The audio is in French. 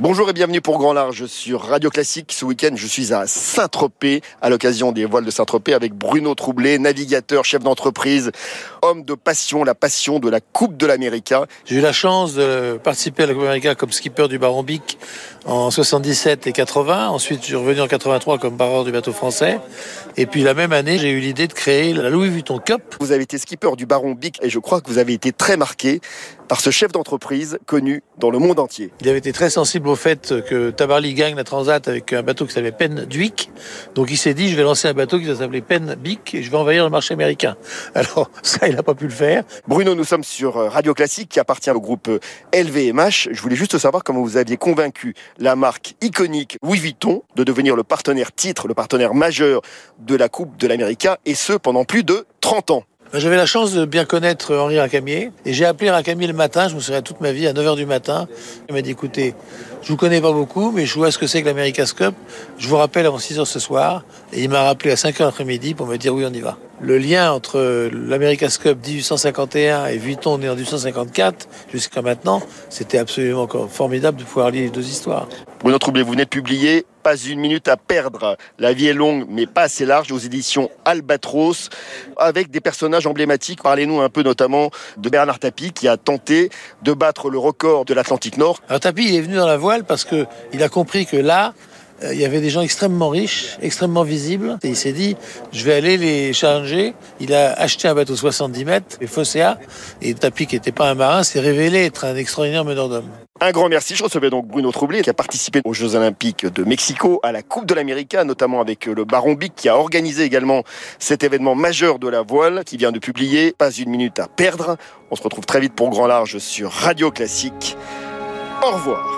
Bonjour et bienvenue pour Grand Large sur Radio Classique. Ce week-end, je suis à Saint-Tropez à l'occasion des voiles de Saint-Tropez avec Bruno Troublé, navigateur, chef d'entreprise, homme de passion, la passion de la Coupe de l'Amérique. J'ai eu la chance de participer à la Coupe de l'Amérique comme skipper du Baron Bic en 77 et 80. Ensuite, je suis revenu en 83 comme barreur du bateau français. Et puis la même année, j'ai eu l'idée de créer la Louis Vuitton Cup. Vous avez été skipper du Baron Bic et je crois que vous avez été très marqué par ce chef d'entreprise connu dans le monde entier. Il avait été très sensible au fait que Tabarly gagne la Transat avec un bateau qui s'appelait Penn Duick. Donc il s'est dit, je vais lancer un bateau qui va s'appeler Penn Bic et je vais envahir le marché américain. Alors ça, il n'a pas pu le faire. Bruno, nous sommes sur Radio Classique qui appartient au groupe LVMH. Je voulais juste savoir comment vous aviez convaincu la marque iconique Louis Vuitton de devenir le partenaire titre, le partenaire majeur de la Coupe de l'Amérique et ce pendant plus de 30 ans. Ben, j'avais la chance de bien connaître Henri Racamier et j'ai appelé Racamier le matin, je me souviens toute ma vie, à 9h du matin. Il m'a dit écoutez, je vous connais pas beaucoup, mais je vois ce que c'est que l'America's Cup. Je vous rappelle avant 6h ce soir. Et il m'a rappelé à 5h l'après-midi pour me dire oui, on y va. Le lien entre l'America's Cup 1851 et Vuitton né en 1854 jusqu'à maintenant, c'était absolument formidable de pouvoir lire les deux histoires. Bruno Troublé, vous venez de publier Pas une minute à perdre. La vie est longue, mais pas assez large aux éditions Albatros, avec des personnages emblématiques. Parlez-nous un peu notamment de Bernard Tapie, qui a tenté de battre le record de l'Atlantique Nord. Alors Tapie, il est venu dans la voile parce que il a compris que là, il y avait des gens extrêmement riches, extrêmement visibles. Et il s'est dit, je vais aller les challenger. Il a acheté un bateau 70 mètres, les Fosséa. Et Tapi, qui n'était pas un marin, s'est révélé être un extraordinaire meneur d'hommes. Un grand merci. Je recevais donc Bruno Troublé, qui a participé aux Jeux Olympiques de Mexico, à la Coupe de l'Amérique, notamment avec le Baron Bic, qui a organisé également cet événement majeur de la voile, qui vient de publier Pas une minute à perdre. On se retrouve très vite pour Grand Large sur Radio Classique. Au revoir.